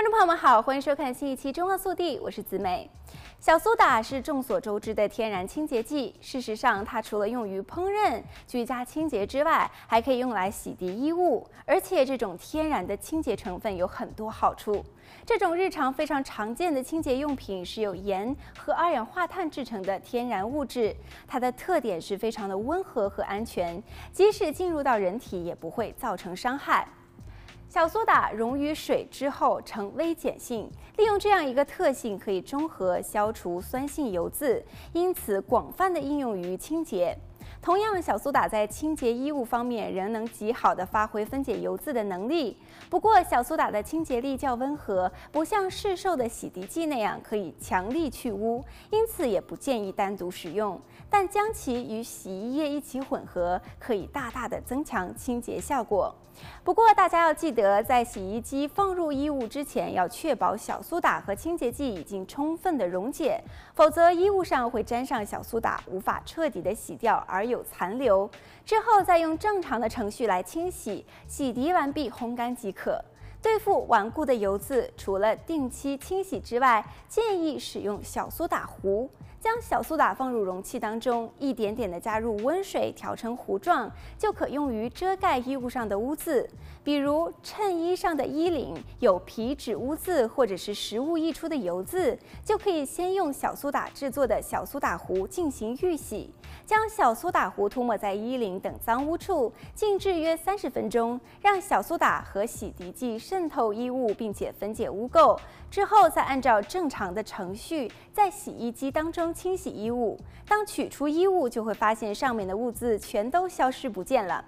观众朋友们好，欢迎收看新一期《中澳速递》，我是子美。小苏打是众所周知的天然清洁剂，事实上，它除了用于烹饪、居家清洁之外，还可以用来洗涤衣物。而且，这种天然的清洁成分有很多好处。这种日常非常常见的清洁用品是由盐和二氧化碳制成的天然物质，它的特点是非常的温和和安全，即使进入到人体也不会造成伤害。小苏打溶于水之后呈微碱性，利用这样一个特性，可以中和消除酸性油渍，因此广泛的应用于清洁。同样，小苏打在清洁衣物方面仍能极好的发挥分解油渍的能力。不过，小苏打的清洁力较温和，不像市售的洗涤剂那样可以强力去污，因此也不建议单独使用。但将其与洗衣液一起混合，可以大大的增强清洁效果。不过，大家要记得，在洗衣机放入衣物之前，要确保小苏打和清洁剂已经充分的溶解，否则衣物上会沾上小苏打，无法彻底的洗掉而而有残留，之后再用正常的程序来清洗，洗涤完毕烘干即可。对付顽固的油渍，除了定期清洗之外，建议使用小苏打壶。将小苏打放入容器当中，一点点的加入温水调成糊状，就可用于遮盖衣物上的污渍，比如衬衣上的衣领有皮脂污渍或者是食物溢出的油渍，就可以先用小苏打制作的小苏打壶进行预洗，将小苏打壶涂抹在衣领等脏污处，静置约三十分钟，让小苏打和洗涤剂渗透衣物，并且分解污垢。之后再按照正常的程序在洗衣机当中清洗衣物。当取出衣物，就会发现上面的污渍全都消失不见了。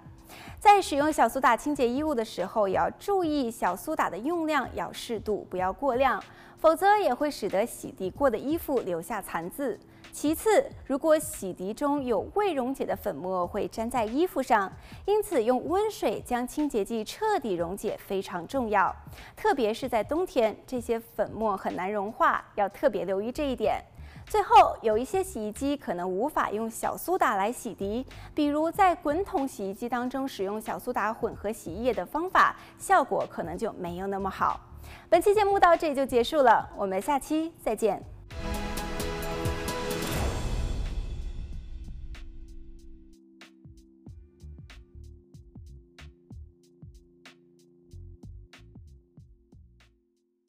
在使用小苏打清洁衣物的时候，也要注意小苏打的用量要适度，不要过量，否则也会使得洗涤过的衣服留下残渍。其次，如果洗涤中有未溶解的粉末，会粘在衣服上，因此用温水将清洁剂彻底溶解非常重要。特别是在冬天，这些粉末很难融化，要特别留意这一点。最后，有一些洗衣机可能无法用小苏打来洗涤，比如在滚筒洗衣机当中使用小苏打混合洗衣液的方法，效果可能就没有那么好。本期节目到这里就结束了，我们下期再见。